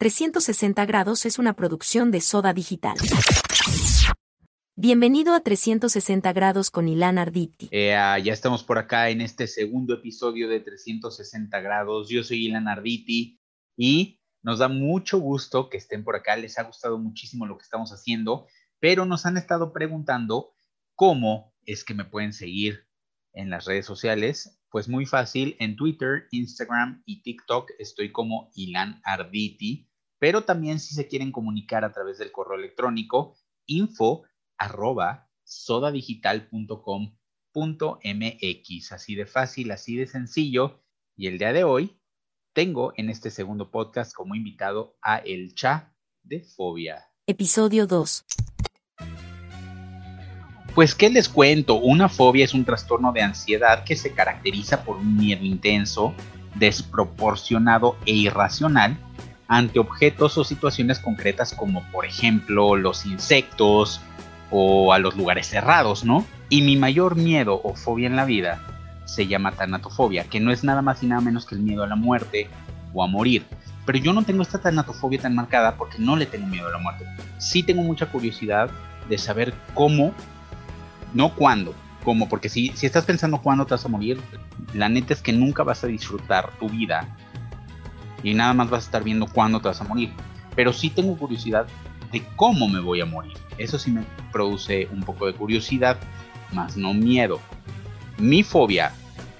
360 grados es una producción de Soda Digital. Bienvenido a 360 grados con Ilan Arditi. Eh, ah, ya estamos por acá en este segundo episodio de 360 grados. Yo soy Ilan Arditi y nos da mucho gusto que estén por acá. Les ha gustado muchísimo lo que estamos haciendo, pero nos han estado preguntando cómo es que me pueden seguir en las redes sociales. Pues muy fácil, en Twitter, Instagram y TikTok estoy como Ilan Arditi pero también si se quieren comunicar a través del correo electrónico info arroba sodadigital.com.mx. Así de fácil, así de sencillo. Y el día de hoy tengo en este segundo podcast como invitado a El Cha de Fobia. Episodio 2. Pues, ¿qué les cuento? Una fobia es un trastorno de ansiedad que se caracteriza por un miedo intenso, desproporcionado e irracional ante objetos o situaciones concretas como por ejemplo los insectos o a los lugares cerrados, ¿no? Y mi mayor miedo o fobia en la vida se llama tanatofobia, que no es nada más y nada menos que el miedo a la muerte o a morir. Pero yo no tengo esta tanatofobia tan marcada porque no le tengo miedo a la muerte. Sí tengo mucha curiosidad de saber cómo, no cuándo, cómo, porque si, si estás pensando cuándo te vas a morir, la neta es que nunca vas a disfrutar tu vida y nada más vas a estar viendo cuándo te vas a morir. Pero sí tengo curiosidad de cómo me voy a morir. Eso sí me produce un poco de curiosidad, más no miedo. Mi fobia,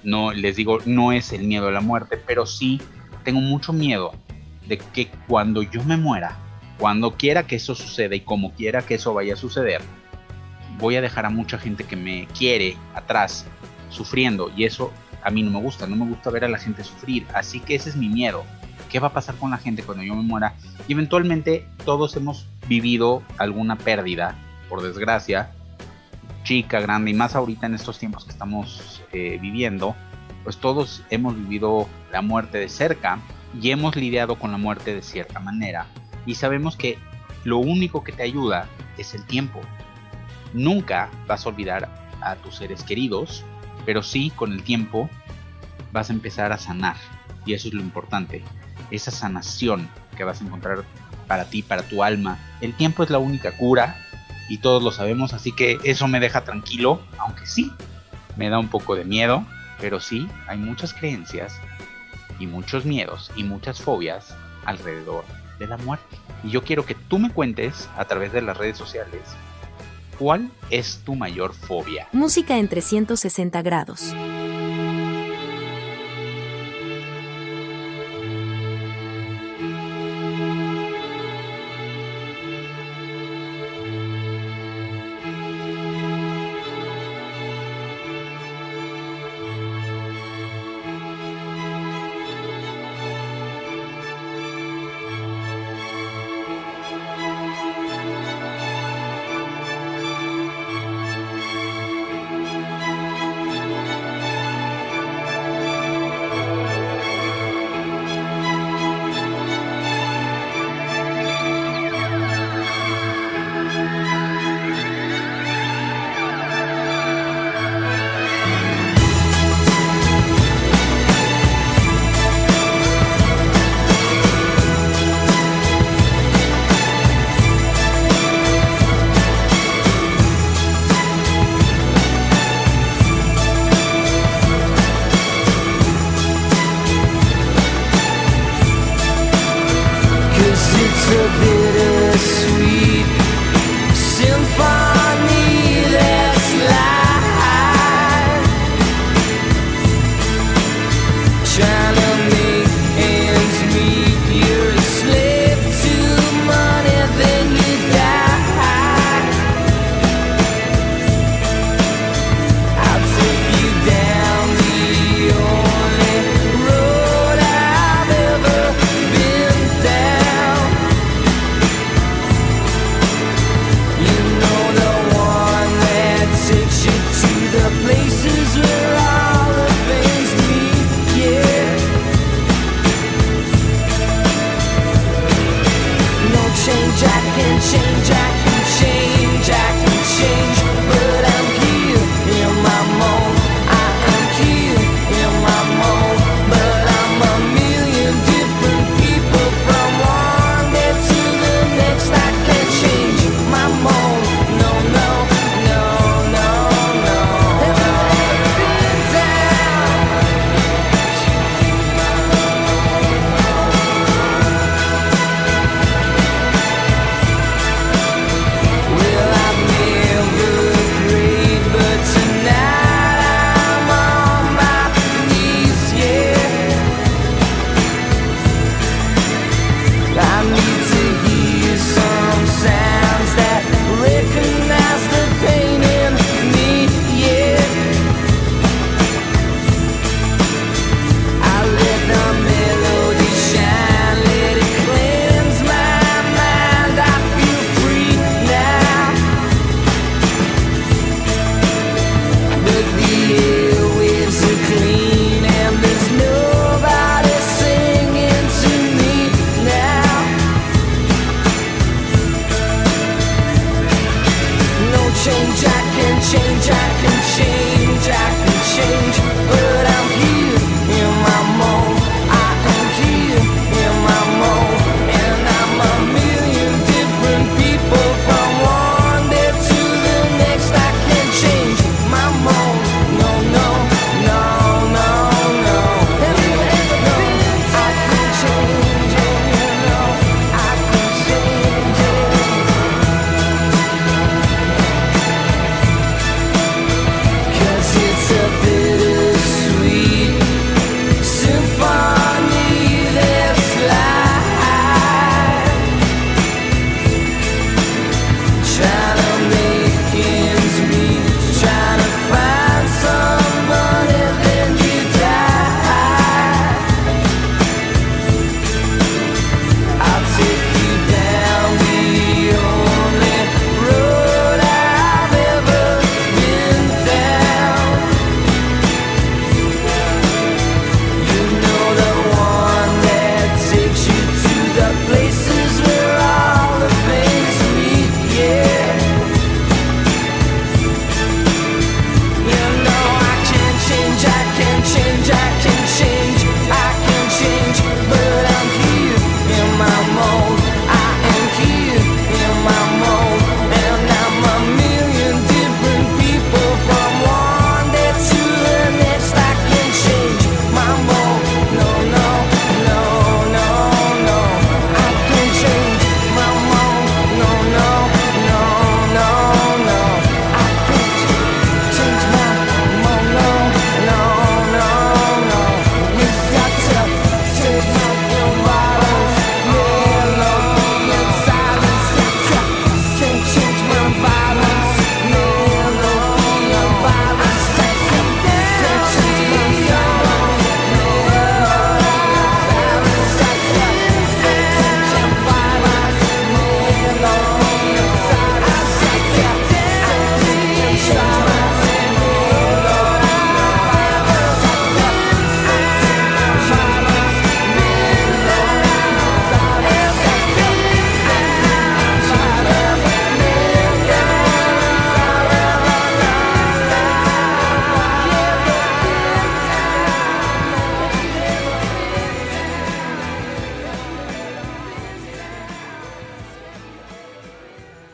no les digo, no es el miedo a la muerte, pero sí tengo mucho miedo de que cuando yo me muera, cuando quiera que eso suceda y como quiera que eso vaya a suceder, voy a dejar a mucha gente que me quiere atrás sufriendo y eso a mí no me gusta, no me gusta ver a la gente sufrir, así que ese es mi miedo qué va a pasar con la gente cuando yo me muera. Y eventualmente todos hemos vivido alguna pérdida, por desgracia, chica, grande, y más ahorita en estos tiempos que estamos eh, viviendo, pues todos hemos vivido la muerte de cerca y hemos lidiado con la muerte de cierta manera. Y sabemos que lo único que te ayuda es el tiempo. Nunca vas a olvidar a tus seres queridos, pero sí con el tiempo vas a empezar a sanar. Y eso es lo importante esa sanación que vas a encontrar para ti, para tu alma. El tiempo es la única cura y todos lo sabemos, así que eso me deja tranquilo, aunque sí, me da un poco de miedo, pero sí, hay muchas creencias y muchos miedos y muchas fobias alrededor de la muerte. Y yo quiero que tú me cuentes a través de las redes sociales cuál es tu mayor fobia. Música en 360 grados. to be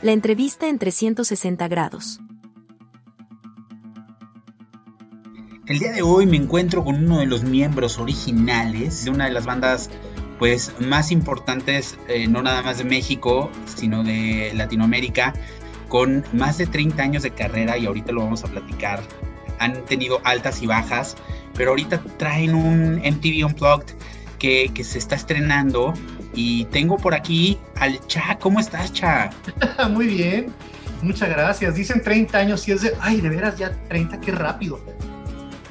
La entrevista en 360 grados. El día de hoy me encuentro con uno de los miembros originales de una de las bandas pues más importantes, eh, no nada más de México, sino de Latinoamérica, con más de 30 años de carrera y ahorita lo vamos a platicar. Han tenido altas y bajas, pero ahorita traen un MTV Unplugged que, que se está estrenando y tengo por aquí al Cha. ¿Cómo estás, Cha? Muy bien, muchas gracias. Dicen 30 años y es de, ay, de veras ya 30, qué rápido.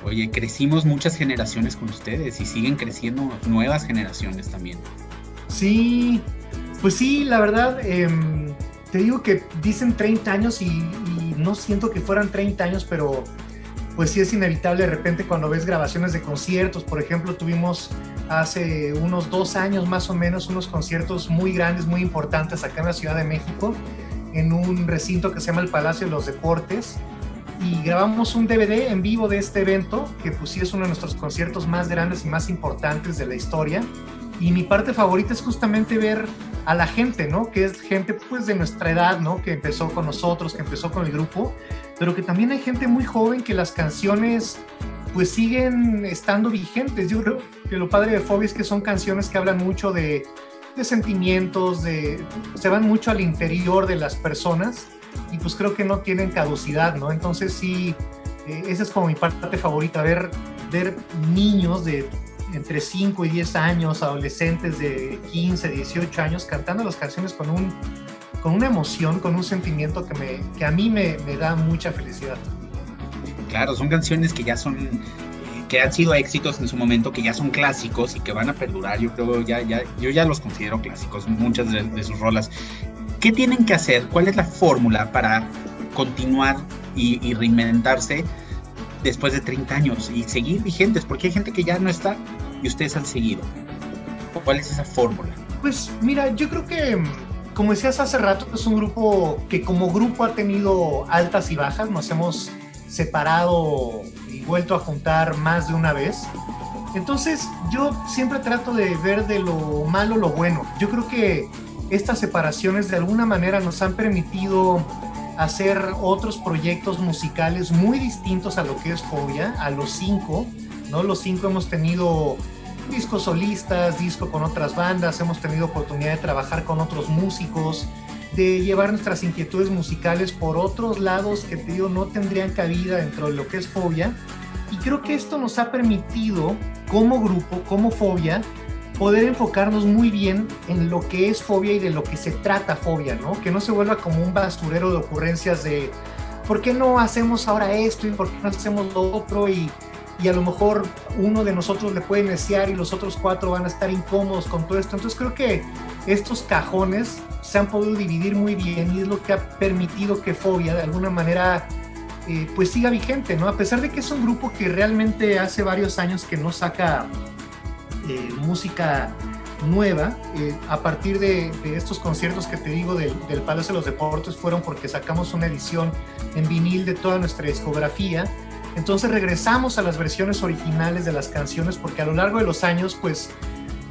Oye, crecimos muchas generaciones con ustedes y siguen creciendo nuevas generaciones también. Sí, pues sí, la verdad, em, te digo que dicen 30 años y, no siento que fueran 30 años, pero pues sí es inevitable de repente cuando ves grabaciones de conciertos. Por ejemplo, tuvimos hace unos dos años más o menos unos conciertos muy grandes, muy importantes acá en la Ciudad de México, en un recinto que se llama el Palacio de los Deportes y grabamos un DVD en vivo de este evento, que pues sí es uno de nuestros conciertos más grandes y más importantes de la historia. Y mi parte favorita es justamente ver a la gente, ¿no? Que es gente pues de nuestra edad, ¿no? Que empezó con nosotros, que empezó con el grupo, pero que también hay gente muy joven que las canciones pues siguen estando vigentes. Yo creo lo padre de Fobia es que son canciones que hablan mucho de, sentimientos, se van mucho al interior de las personas y pues creo que no tienen caducidad, ¿no? Entonces sí, eh, esa es como mi parte favorita, ver, niños de entre 5 y 10 años, adolescentes de 15, 18 años, cantando las canciones con, un, con una emoción, con un sentimiento que, me, que a mí me da mucha felicidad. Claro, son canciones que ya son que han sido éxitos en su momento, que ya son clásicos y que van a perdurar. Yo creo, ya, ya, yo ya los considero clásicos, muchas de, sus rolas. ¿Qué tienen que hacer? ¿Cuál es la fórmula para continuar y, reinventarse después de 30 años y seguir vigentes? Porque hay gente que ya no está y ustedes han seguido. ¿Cuál es esa fórmula? Pues mira, yo creo que, como decías hace rato, es un grupo que como grupo ha tenido altas y bajas. Nos hemos separado y vuelto a juntar más de una vez. Entonces yo siempre trato de ver de lo malo lo bueno. Yo creo que estas separaciones de alguna manera nos han permitido hacer otros proyectos musicales muy distintos a lo que es Fobia, a los cinco, ¿no? Los cinco hemos tenido discos solistas, disco con otras bandas, hemos tenido oportunidad de trabajar con otros músicos, de llevar nuestras inquietudes musicales por otros lados que te digo no tendrían cabida dentro de lo que es Fobia. Y creo que esto nos ha permitido como grupo, como Fobia, poder enfocarnos muy bien en lo que es fobia y de lo que se trata fobia, ¿no? Que no se vuelva como un basurero de ocurrencias de ¿por qué no hacemos ahora esto y por qué no hacemos lo otro? Y, y a lo mejor uno de nosotros le puede desear y los otros cuatro van a estar incómodos con todo esto. Entonces creo que estos cajones se han podido dividir muy bien y es lo que ha permitido que Fobia de alguna manera eh, pues siga vigente, ¿no? A pesar de que es un grupo que realmente hace varios años que no saca eh, música nueva. Eh, a partir de, estos conciertos que te digo del, Palacio de los Deportes fueron porque sacamos una edición en vinil de toda nuestra discografía. Entonces regresamos a las versiones originales de las canciones porque a lo largo de los años pues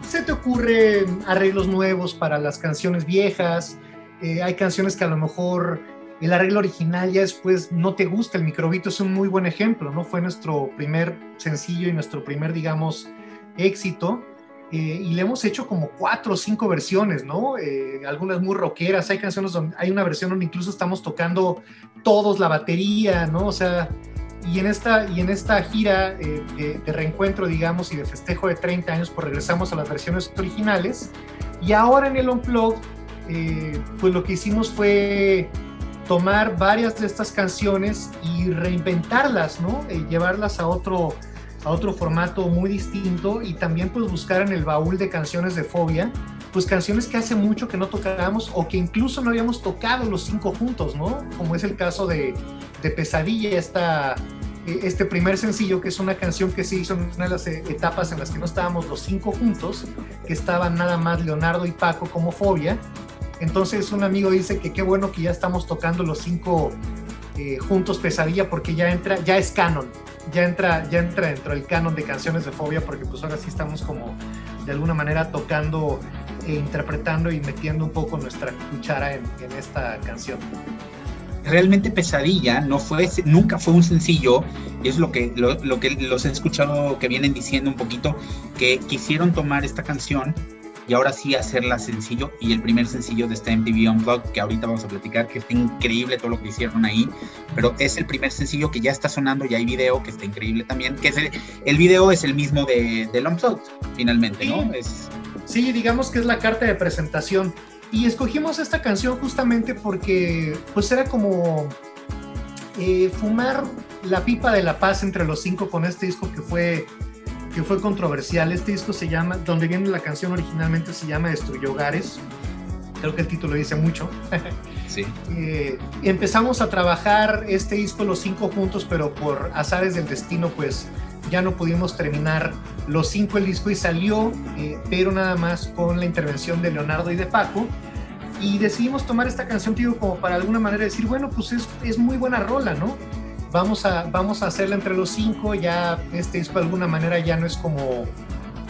se te ocurren arreglos nuevos para las canciones viejas. Eh, hay canciones que a lo mejor el arreglo original ya después no te gusta. El microbito es un muy buen ejemplo, ¿no? Fue nuestro primer sencillo y nuestro primer, digamos, éxito. Eh, y le hemos hecho como cuatro o cinco versiones, ¿no? Eh, algunas muy rockeras, hay canciones donde hay una versión donde incluso estamos tocando todos la batería, ¿no? O sea, y en esta, y en esta gira eh, de, reencuentro, digamos, y de festejo de 30 años, pues regresamos a las versiones originales. Y ahora en el Unplugged, pues lo que hicimos fue tomar varias de estas canciones y reinventarlas, ¿no? llevarlas a otro, a otro formato muy distinto y también pues buscar en el baúl de canciones de fobia, pues canciones que hace mucho que no tocábamos o que incluso no habíamos tocado los cinco juntos, ¿no? Como es el caso de, de Pesadilla, esta, e, este primer sencillo que es una canción que se hizo en una de las e, etapas en las que no estábamos los cinco juntos, que estaban nada más Leonardo y Paco como fobia. Entonces un amigo dice que qué bueno que ya estamos tocando los cinco eh, juntos Pesadilla porque ya entra, ya es canon, ya entra, ya entra dentro del canon de canciones de fobia porque pues ahora sí estamos como de alguna manera tocando interpretando y metiendo un poco nuestra cuchara en, esta canción. Realmente Pesadilla no fue, nunca fue un sencillo, y es lo que, lo que los he escuchado que vienen diciendo un poquito, que quisieron tomar esta canción y ahora sí hacerla sencillo y el primer sencillo de esta MTV Unplugged que ahorita vamos a platicar que está increíble todo lo que hicieron ahí pero es el primer sencillo que ya está sonando y hay video que está increíble también que es el, video es el mismo de, del Unplugged finalmente ¿no? Es... sí digamos que es la carta de presentación y escogimos esta canción justamente porque pues era como eh, fumar la pipa de la paz entre los cinco con este disco que fue que fue controversial. Este disco se llama, donde viene la canción originalmente se llama Destruyó Hogares. Creo que el título dice mucho. Sí. Eh, empezamos a trabajar este disco los cinco juntos, pero por azares del destino, pues ya no pudimos terminar los cinco el disco y salió, eh, pero nada más con la intervención de Leonardo y de Paco. Y decidimos tomar esta canción, tío, como para alguna manera decir, bueno, pues es, es muy buena rola, ¿no? vamos a, vamos a hacerla entre los cinco, ya este disco de alguna manera ya no es como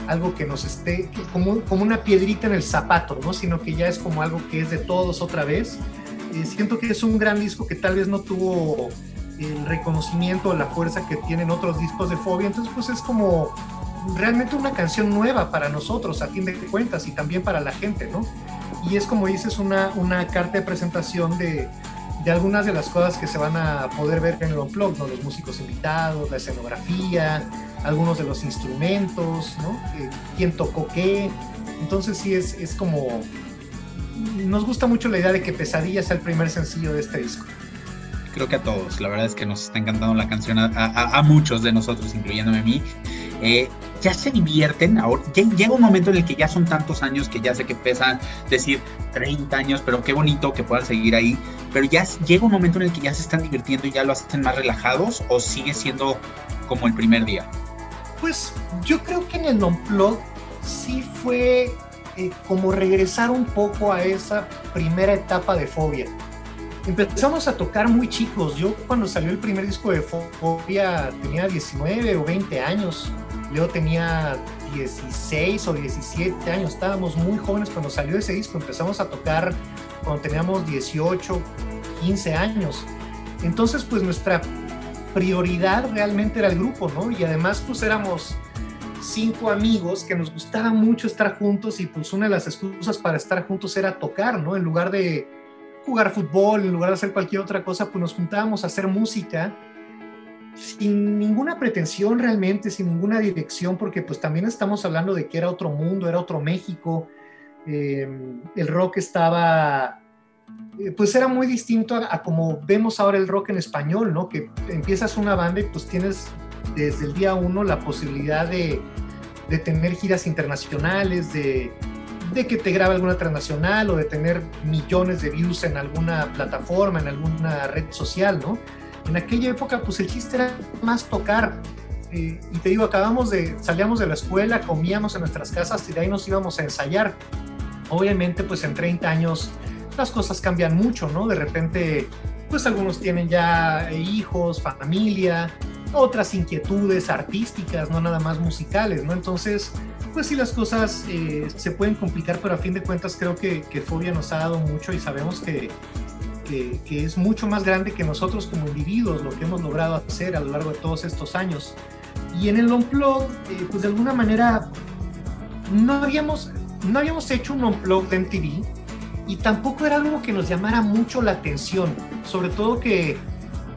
algo que nos esté, como, como una piedrita en el zapato, ¿no? Sino que ya es como algo que es de todos otra vez. Eh, siento que es un gran disco que tal vez no tuvo el reconocimiento la fuerza que tienen otros discos de Fobia, entonces pues es como realmente una canción nueva para nosotros, a fin de cuentas, y también para la gente, ¿no? Y es como dices, una, una carta de presentación de, de algunas de las cosas que se van a poder ver en el Unplugged, ¿no? Los músicos invitados, la escenografía, algunos de los instrumentos, ¿no? Eh, ¿Quién tocó qué? Entonces sí es, es como... Nos gusta mucho la idea de que Pesadilla sea el primer sencillo de este disco creo que a todos. La verdad es que nos está encantando la canción a, muchos de nosotros, incluyéndome a mí. Eh, ya se divierten, ahora llega un momento en el que ya son tantos años que ya sé que pesa decir 30 años, pero qué bonito que puedan seguir ahí, pero ya llega un momento en el que ya se están divirtiendo y ya lo hacen más relajados o sigue siendo como el primer día. Pues yo creo que en el non-plug sí fue eh, como regresar un poco a esa primera etapa de fobia empezamos a tocar muy chicos. Yo cuando salió el primer disco de Fobia tenía 19 o 20 años. Leo tenía 16 o 17 años. Estábamos muy jóvenes cuando salió ese disco. Empezamos a tocar cuando teníamos 18, 15 años. Entonces, pues nuestra prioridad realmente era el grupo, ¿no? Y además, pues éramos cinco amigos que nos gustaba mucho estar juntos y pues una de las excusas para estar juntos era tocar, ¿no? En lugar de jugar fútbol, en lugar de hacer cualquier otra cosa, pues nos juntábamos a hacer música sin ninguna pretensión realmente, sin ninguna dirección, porque pues también estamos hablando de que era otro mundo, era otro México, eh, el rock estaba, eh, pues era muy distinto a, como vemos ahora el rock en español, ¿no? Que empiezas una banda y pues tienes desde el día uno la posibilidad de, de tener giras internacionales, de, de que te grabe alguna transnacional o de tener millones de views en alguna plataforma, en alguna red social, ¿no? En aquella época, pues el chiste era más tocar. Eh, y te digo, acabamos de, salíamos de la escuela, comíamos en nuestras casas y de ahí nos íbamos a ensayar. Obviamente, pues en 30 años las cosas cambian mucho, ¿no? De repente, pues algunos tienen ya hijos, familia, otras inquietudes artísticas, no nada más musicales, ¿no? Entonces, pues sí, las cosas eh, se pueden complicar, pero a fin de cuentas creo que, que Fobia nos ha dado mucho y sabemos que, que, es mucho más grande que nosotros como individuos, lo que hemos logrado hacer a lo largo de todos estos años. Y en el Unplug, eh, pues de alguna manera, no habíamos, no habíamos hecho un Unplug de MTV y tampoco era algo que nos llamara mucho la atención, sobre todo que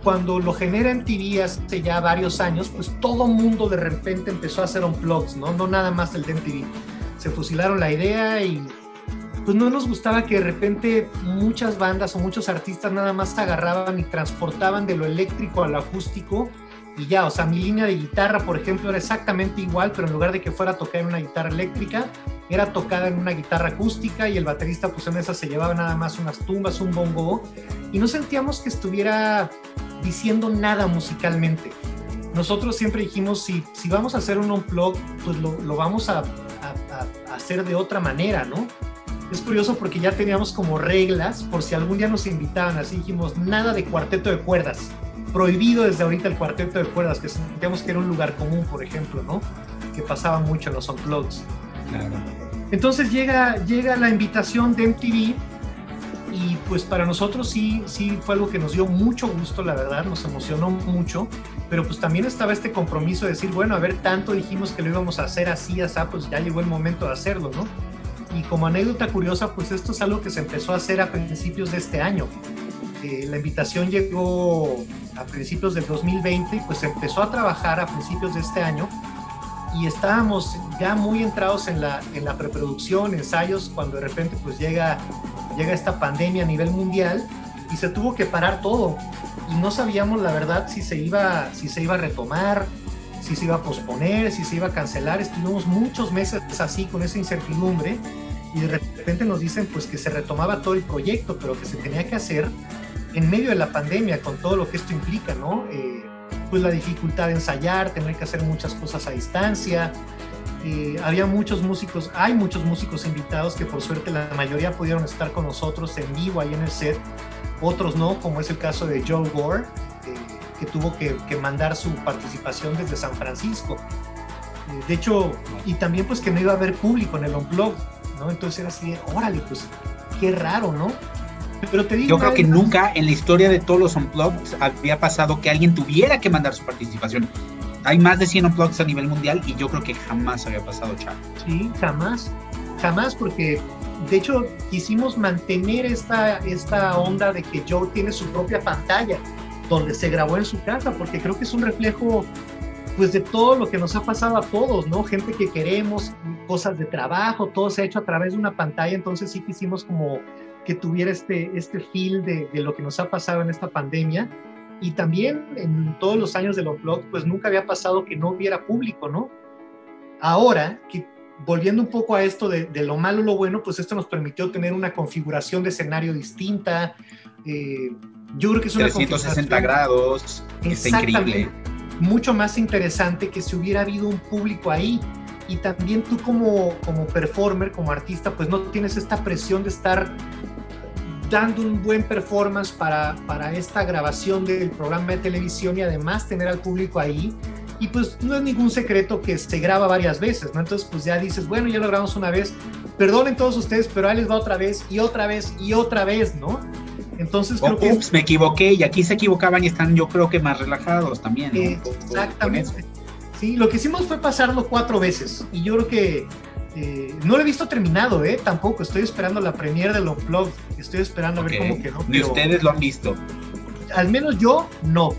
cuando lo genera en TV hace ya varios años, pues todo mundo de repente empezó a hacer unplugs, ¿no? No nada más el de MTV. Se fusilaron la idea y pues no nos gustaba que de repente muchas bandas o muchos artistas nada más se agarraban y transportaban de lo eléctrico a lo acústico y ya, o sea, mi línea de guitarra, por ejemplo, era exactamente igual, pero en lugar de que fuera a tocar en una guitarra eléctrica, era tocada en una guitarra acústica y el baterista pues en esa se llevaba nada más unas tumbas, un bongo y no sentíamos que estuviera diciendo nada musicalmente. Nosotros siempre dijimos, si, si vamos a hacer un unplug, pues lo, lo vamos a, a, hacer de otra manera, ¿no? Es curioso porque ya teníamos como reglas, por si algún día nos invitaban, así dijimos, nada de cuarteto de cuerdas. Prohibido desde ahorita el cuarteto de cuerdas, que sentíamos que era un lugar común, por ejemplo, ¿no? Que pasaba mucho en los unplugs. Claro. Entonces llega, llega la invitación de MTV y pues para nosotros sí, sí fue algo que nos dio mucho gusto, la verdad, nos emocionó mucho, pero pues también estaba este compromiso de decir, bueno, a ver, tanto dijimos que lo íbamos a hacer así, así, pues ya llegó el momento de hacerlo, ¿no? Y como anécdota curiosa, pues esto es algo que se empezó a hacer a principios de este año. Eh, la invitación llegó a principios del 2020 y pues empezó a trabajar a principios de este año y estábamos ya muy entrados en la, en la preproducción, ensayos, cuando de repente pues llega, llega esta pandemia a nivel mundial y se tuvo que parar todo y no sabíamos la verdad si se iba, si se iba a retomar, si se iba a posponer, si se iba a cancelar. Estuvimos muchos meses así con esa incertidumbre y de repente nos dicen pues que se retomaba todo el proyecto, pero que se tenía que hacer en medio de la pandemia con todo lo que esto implica, ¿no? Eh, pues la dificultad de ensayar, tener que hacer muchas cosas a distancia. Había muchos músicos, hay muchos músicos invitados que por suerte la mayoría pudieron estar con nosotros en vivo ahí en el set, otros no, como es el caso de Joe Gore, eh, que tuvo que, que, mandar su participación desde San Francisco. Eh, de hecho, y también pues que no iba a haber público en el Unplugged, ¿no? Entonces era así, órale, pues qué raro, ¿no? Pero te digo, Yo creo que nunca en la historia de todos los Unplugged había pasado que alguien tuviera que mandar su participación. Hay más de 100 Unplugged a nivel mundial y yo creo que jamás había pasado, Chavo. Sí, jamás. Jamás, porque de hecho quisimos mantener esta, esta onda de que Joe tiene su propia pantalla donde se grabó en su casa, porque creo que es un reflejo pues de todo lo que nos ha pasado a todos, ¿no? Gente que queremos, cosas de trabajo, todo se ha hecho a través de una pantalla, entonces sí quisimos como que tuviera este, este feel de, de, lo que nos ha pasado en esta pandemia. Y también en todos los años de los blogs, pues nunca había pasado que no hubiera público, ¿no? Ahora, que volviendo un poco a esto de, de lo malo, lo bueno, pues esto nos permitió tener una configuración de escenario distinta. Eh, yo creo que es una 360 grados, está increíble. Mucho más interesante que si hubiera habido un público ahí y también tú como, como performer, como artista, pues no tienes esta presión de estar dando un buen performance para, para esta grabación del programa de televisión y además tener al público ahí. Y pues no es ningún secreto que se graba varias veces, ¿no? Entonces pues ya dices, bueno, ya lo grabamos una vez, perdonen todos ustedes, pero ahí les va otra vez y otra vez y otra vez, ¿no? Entonces creo que... Ups, me equivoqué y aquí se equivocaban y están yo creo que más relajados también. ¿no? Exactamente. Sí, lo que hicimos fue pasarlo cuatro veces y yo creo que eh, no lo he visto terminado, ¿eh? Tampoco. Estoy esperando la premiere de los vlogs. Estoy esperando a ver cómo quedó. Ni ustedes lo han visto. Al menos yo no.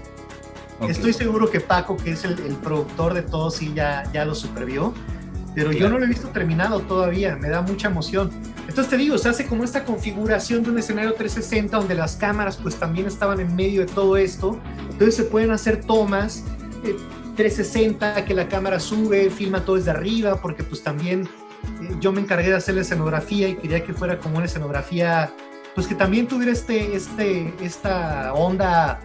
Estoy seguro que Paco, que es el, productor de todo, sí ya, ya lo supervió. Pero yo no lo he visto terminado todavía. Me da mucha emoción. Entonces te digo, se hace como esta configuración de un escenario 360 donde las cámaras pues también estaban en medio de todo esto. Entonces se pueden hacer tomas. Eh, 360, que la cámara sube, filma todo desde arriba, porque pues también yo me encargué de hacer la escenografía y quería que fuera como una escenografía, pues que también tuviera este, este, esta onda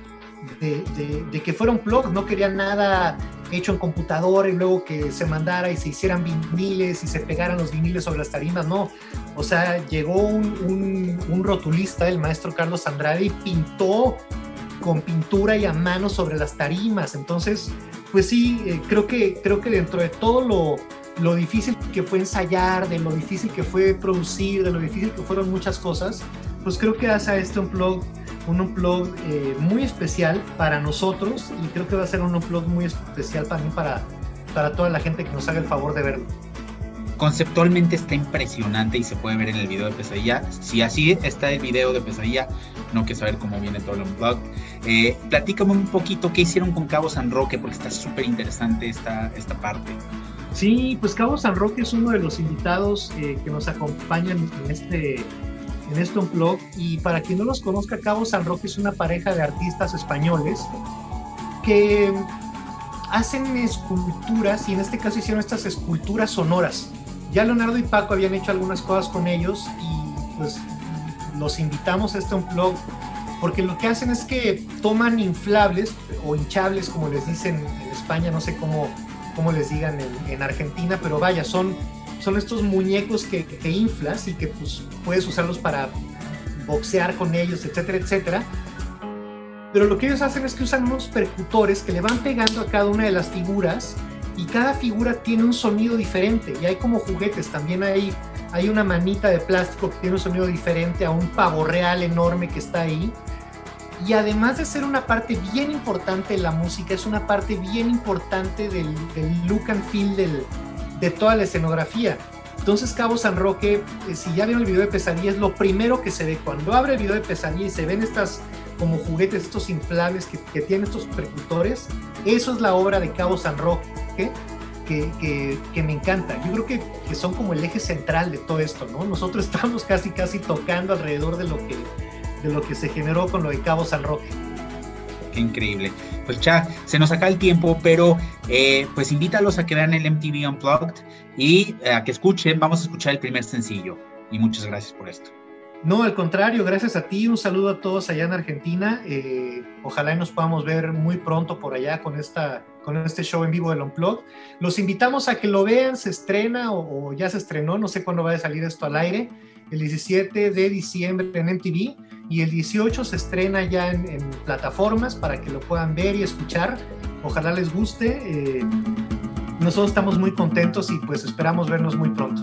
de, que fuera un blog, no quería nada hecho en computadora y luego que se mandara y se hicieran viniles y se pegaran los viniles sobre las tarimas, no. O sea, llegó un, un, un rotulista, el maestro Carlos Andrade, y pintó con pintura y a mano sobre las tarimas. Entonces, pues sí, eh, creo, que, creo que dentro de todo lo, lo difícil que fue ensayar, de lo difícil que fue producir, de lo difícil que fueron muchas cosas, pues creo que hace a este unplug un unplug eh, muy especial para nosotros y creo que va a ser un unplug muy especial también para, para toda la gente que nos haga el favor de verlo. Conceptualmente está impresionante y se puede ver en el video de Pesadilla. Si así está el video de Pesadilla, no que saber cómo viene todo el unplug. Eh, platícame un poquito qué hicieron con Cabo San Roque, porque está súper interesante esta, esta parte. Sí, pues Cabo San Roque es uno de los invitados eh, que nos acompañan en este, en este blog. Y para quien no los conozca, Cabo San Roque es una pareja de artistas españoles que hacen esculturas y en este caso hicieron estas esculturas sonoras. Ya Leonardo y Paco habían hecho algunas cosas con ellos y pues los invitamos a este blog porque lo que hacen es que toman inflables o hinchables, como les dicen en España, no sé cómo, cómo les digan en, Argentina, pero vaya, son, son estos muñecos que, que, inflas y que pues, puedes usarlos para boxear con ellos, etcétera, etcétera. Pero lo que ellos hacen es que usan unos percutores que le van pegando a cada una de las figuras y cada figura tiene un sonido diferente y hay como juguetes, también hay hay una manita de plástico que tiene un sonido diferente a un pavo real enorme que está ahí. Y además de ser una parte bien importante de la música, es una parte bien importante del, look and feel de toda la escenografía. Entonces Cabo San Roque, eh, si ya vieron el video de pesadilla, es lo primero que se ve. Cuando abre el video de pesadilla y se ven estas como juguetes, estos inflables que, que tienen estos percutores, eso es la obra de Cabo San Roque, que, que, que, me encanta. Yo creo que, que, son como el eje central de todo esto, ¿no? Nosotros estamos casi, casi tocando alrededor de lo que, de lo que se generó con lo de Cabo San Roque. Qué increíble. Pues ya se nos acaba el tiempo, pero eh, pues invítalos a que vean el MTV Unplugged y eh, a que escuchen. Vamos a escuchar el primer sencillo. Y muchas gracias por esto. No, al contrario, gracias a ti. Un saludo a todos allá en Argentina. Eh, ojalá nos podamos ver muy pronto por allá con, esta, con este show en vivo del Unplugged. Los invitamos a que lo vean, se estrena o, ya se estrenó, no sé cuándo va a salir esto al aire, el 17 de diciembre en MTV y el 18 se estrena ya en, plataformas para que lo puedan ver y escuchar. Ojalá les guste. Eh, nosotros estamos muy contentos y pues esperamos vernos muy pronto.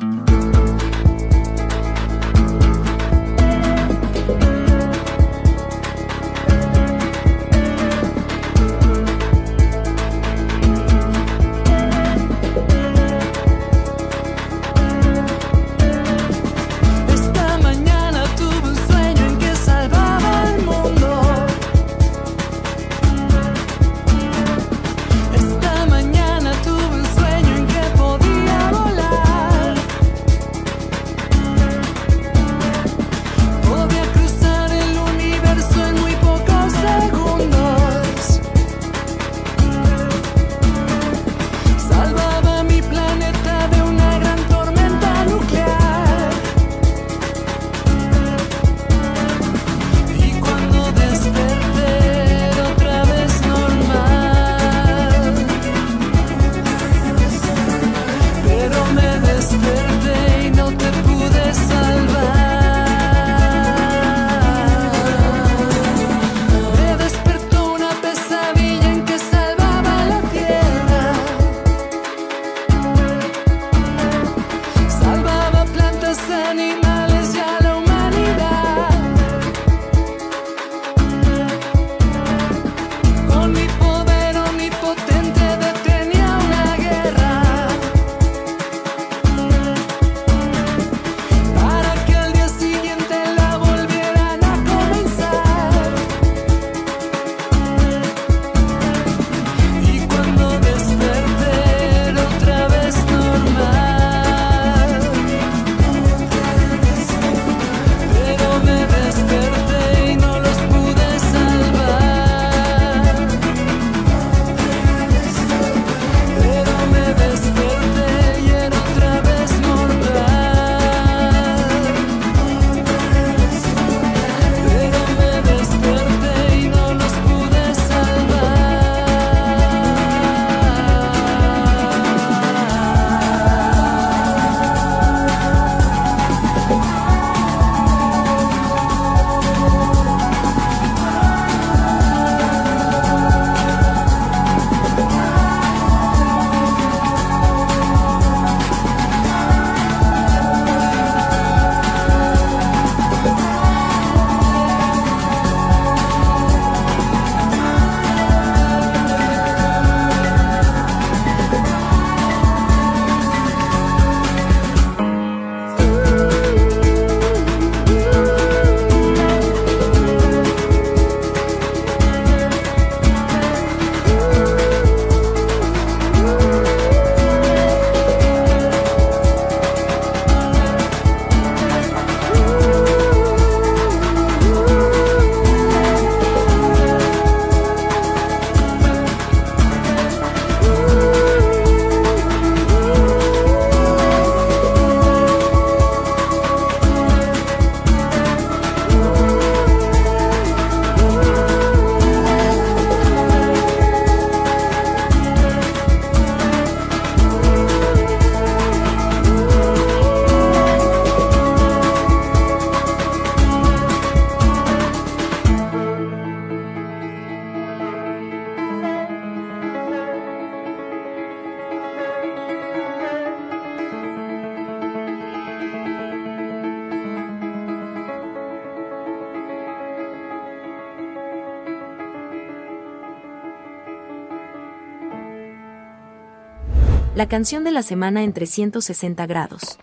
la canción de la semana en 360 grados.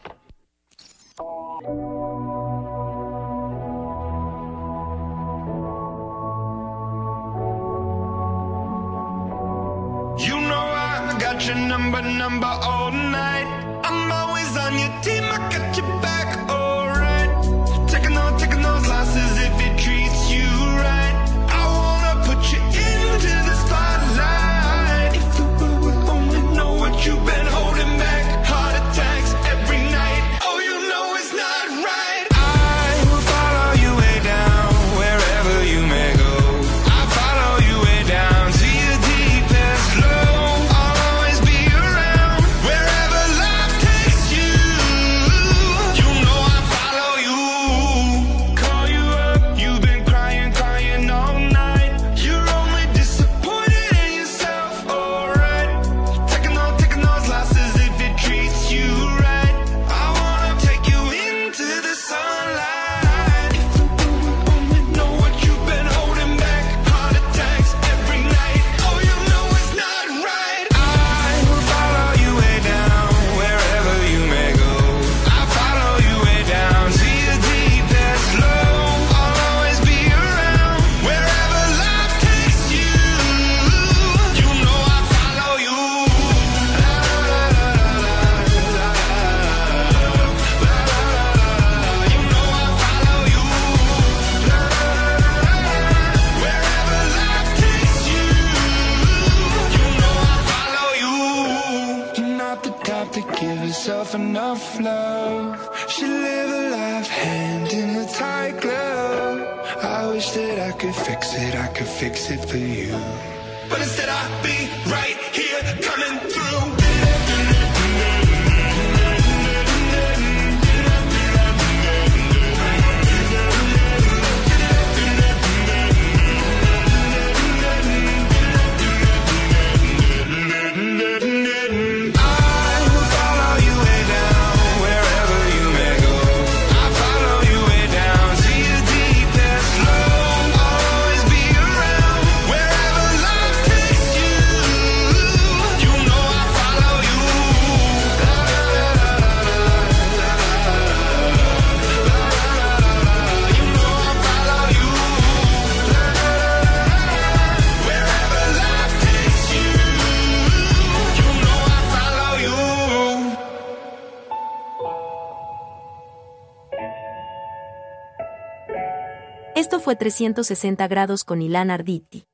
fue 360 grados con Ilan Arditi.